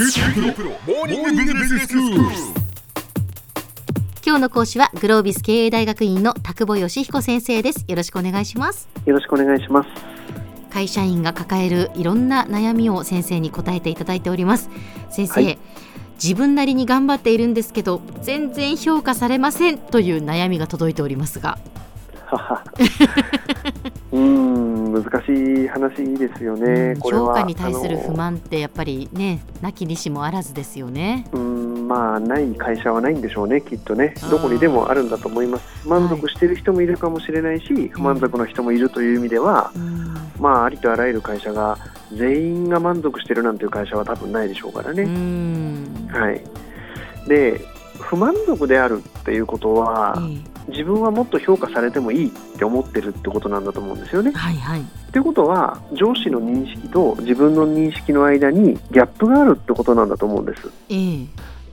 今日の講師はグロービス経営大学院の田久保義彦先生です。よろしくお願いします。よろしくお願いします。会社員が抱えるいろんな悩みを先生に答えていただいております。先生、はい。自分なりに頑張っているんですけど全然評価されませんという悩みが届いておりますがうーん、難しい話ですよね。うんこれは評価に対する不満ってやっぱりねなきにしもあらずですよねうーん、まあない会社はないんでしょうね。きっとねどこにでもあるんだと思います。満足している人もいるかもしれないし、不満足の人もいるという意味では、うんまあありとあらゆる会社が全員が満足してるなんていう会社は多分ないでしょうからうね。んはい。で、不満足であるっていうことは、え自分はもっと評価されてもいいって思ってるってことなんだと思うんですよね。え。はいはい。ということは上司の認識と自分の認識の間にギャップがあるってことなんだと思うんです。ええ。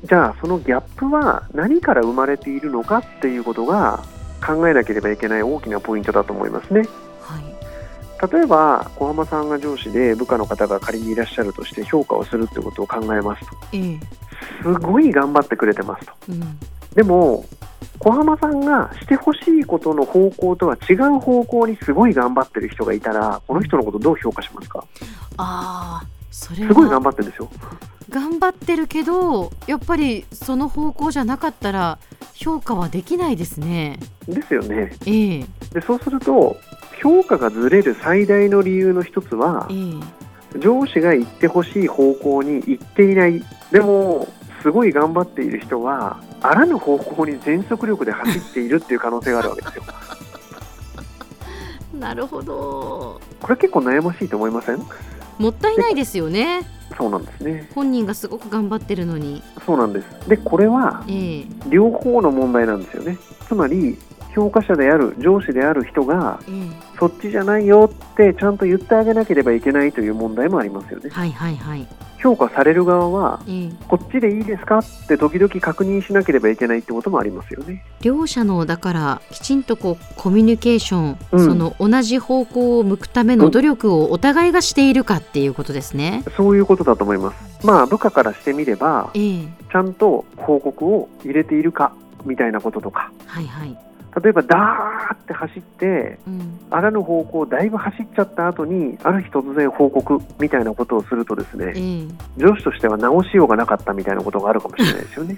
じゃあそのギャップは何から生まれているのかっていうことが考えなければいけない大きなポイントだと思いますね。はい。例えば小浜さんが上司で部下の方が仮にいらっしゃるとして評価をするってことを考えますと。ええ。すごい頑張ってくれてますと。うん。でも小浜さんがしてほしいことの方向とは違う方向にすごい頑張ってる人がいたらこの人のことどう評価しますか？ああそれはすごい頑張ってるんですよ。頑張ってるけどやっぱりその方向じゃなかったら評価はできないですね。ですよね。ええ。でそうすると評価がずれる最大の理由の一つはええ。上司が行ってほしい方向に行っていない。でもすごい頑張っている人はあらぬ方向に全速力で走っているっていう可能性があるわけですよ。なるほど。これ結構悩ましいと思いません？もったいないですよね。そうなんですね。本人がすごく頑張ってるのに。そうなんです。でこれはええ。両方の問題なんですよね。つまり評価者である上司である人がええ。そっちじゃないよってちゃんと言ってあげなければいけないという問題もありますよね。はいはいはい評価される側はええこっちでいいですかって時々確認しなければいけないってこともありますよね。両者のだからきちんとこうコミュニケーション、うんその同じ方向を向くための努力をお互いがしているかっていうことですね。そういうことだと思います。まあ部下からしてみれば、ええちゃんと報告を入れているかみたいなこととか、はいはい。例えばダーって走って、うんあらぬ方向をだいぶ走っちゃった後に、ある日突然報告みたいなことをするとですね、ええ上司としては直しようがなかったみたいなことがあるかもしれないですよね。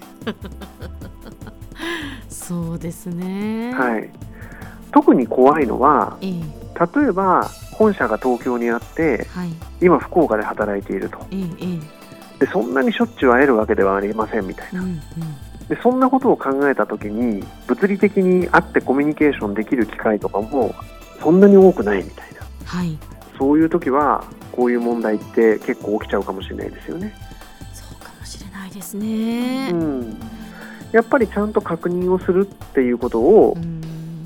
そうですね。はい。特に怖いのは、ええ例えば本社が東京にあって、はい。今福岡で働いていると。えええでそんなにしょっちゅう会えるわけではありませんみたいなえうんうんでそんなことを考えた時に物理的に会ってコミュニケーションできる機会とかもそんなに多くないみたいな。はい。そういう時はこういう問題って結構起きちゃうかもしれないですよね、そうかもしれないですね。うん、やっぱりちゃんと確認をするっていうことをうん。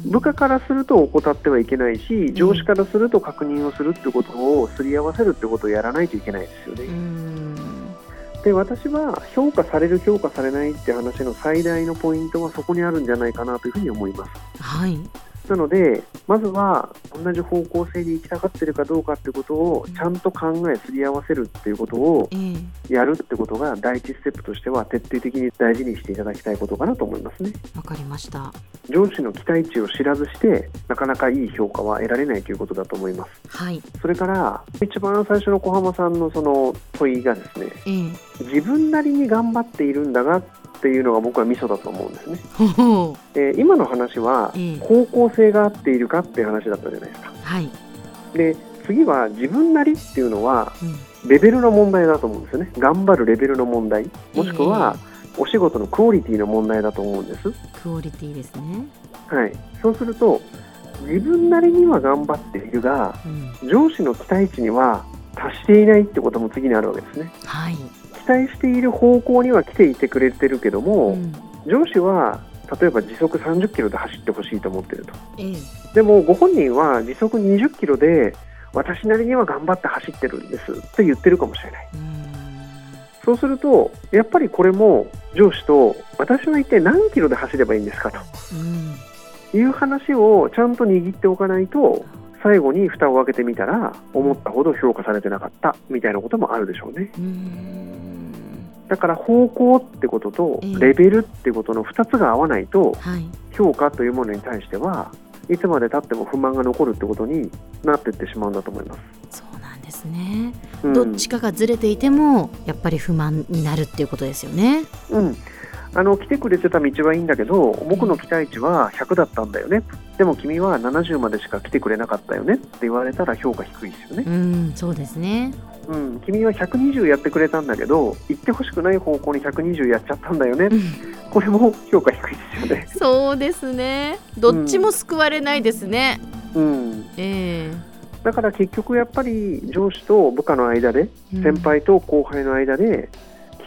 部下からすると怠ってはいけないし上司からすると確認をするってことをすり合わせるってことをやらないといけないですよね、うんで私は評価される評価されないって話の最大のポイントはそこにあるんじゃないかなというふうに思いますはい。なのでまずは同じ方向性に行きたがってるかどうかってことをちゃんと考えすり合わせるっていうことをええ。やるってことが第一ステップとしては徹底的に大事にしていただきたいことかなと思いますね。わかりました。上司の期待値を知らずしてなかなかいい評価は得られないということだと思います。はい。それから一番最初の小浜さんのその問いがですねええ。自分なりに頑張っているんだがっていうのが僕はミソだと思うんですね。ほほえー今の話はええ。方向性が合っているかっていう話だったじゃないですか。はい。で次は自分なりっていうのはうん。レベルの問題だと思うんですよね。頑張るレベルの問題。もしくはお仕事のクオリティの問題だと思うんです、クオリティですね。はい、そうすると自分なりには頑張っているがうん。上司の期待値には達していないってことも次にあるわけですね。はい。期待している方向には来ていてくれてるけども、うん。上司は例えば時速30キロで走ってほしいと思ってると。ええ。でもご本人は時速20キロで私なりには頑張って走ってるんですって言ってるかもしれない。うん。そうするとやっぱりこれも上司と私は一体何キロで走ればいいんですかと。うん。いう話をちゃんと握っておかないと最後に蓋を開けてみたら思ったほど評価されてなかったみたいなこともあるでしょうね。うだから方向ってこととええ。レベルってことの2つが合わないとはい。評価というものに対してはいつまでたっても不満が残るってことになっていってしまうんだと思います。そうなんですね、うん。どっちかがずれていてもやっぱり不満になるっていうことですよね。うん、あの来てくれてた道はいいんだけど僕の期待値は100だったんだよね。でも君は70までしか来てくれなかったよねって言われたら評価低いですよね、うんそうですねうん、君は120やってくれたんだけど行ってほしくない方向に120やっちゃったんだよね。うん。これも評価低いですよね、そうですね。どっちも救われないですね、うん、えだから結局やっぱり上司と部下の間でえ先輩と後輩の間で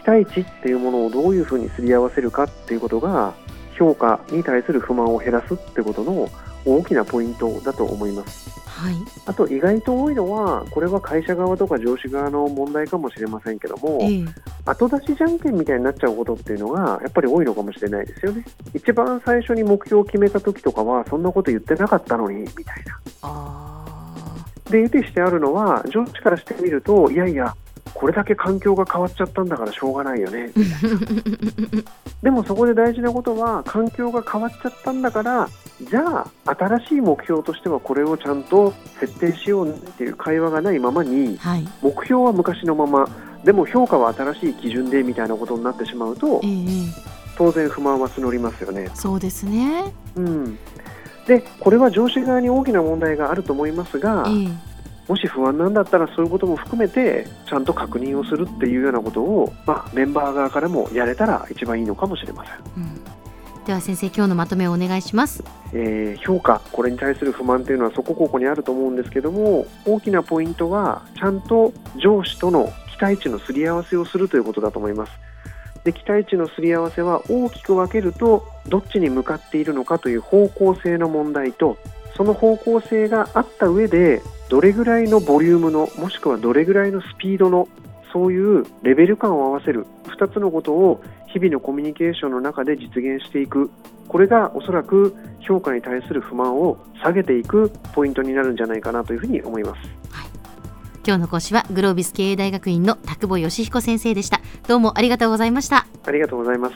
期待値っていうものをどういうふうにすり合わせるかっていうことが評価に対する不満を減らすってことの大きなポイントだと思いますはい。あと意外と多いのはこれは会社側とか上司側の問題かもしれませんけどもええ。後出しじゃんけんみたいになっちゃうことっていうのがやっぱり多いのかもしれないですよね。一番最初に目標を決めた時とかはそんなこと言ってなかったのにみたいな。あで、得てしてあるのは、上司からしてみると、いやいや、これだけ環境が変わっちゃったんだからしょうがないよね。ーでもそこで大事なことは、環境が変わっちゃったんだから、じゃあ、新しい目標としてはこれをちゃんと設定しようねっていう会話がないままに、はい目標は昔のまま、でも評価は新しい基準でみたいなことになってしまうとえ、え当然不満は募りますよね。そうですねうん。で、これは上司側に大きな問題があると思いますが、ええもし不安なんだったらそういうことも含めてちゃんと確認をするっていうようなことを、まあ、メンバー側からもやれたら一番いいのかもしれません、うん。では先生今日のまとめをお願いします。えー評価これに対する不満というのはそこここにあると思うんですけども大きなポイントはちゃんと上司との期待値のすり合わせをするということだと思います。で期待値のすり合わせは大きく分けるとどっちに向かっているのかという方向性の問題とその方向性があった上でどれぐらいのボリュームのもしくはどれぐらいのスピードのそういうレベル感を合わせる2つのことを日々のコミュニケーションの中で実現していく。これがおそらく評価に対する不満を下げていくポイントになるんじゃないかなというふうに思います。今日の講師はグロービス経営大学院の田久保善彦先生でした。どうもありがとうございました。ありがとうございます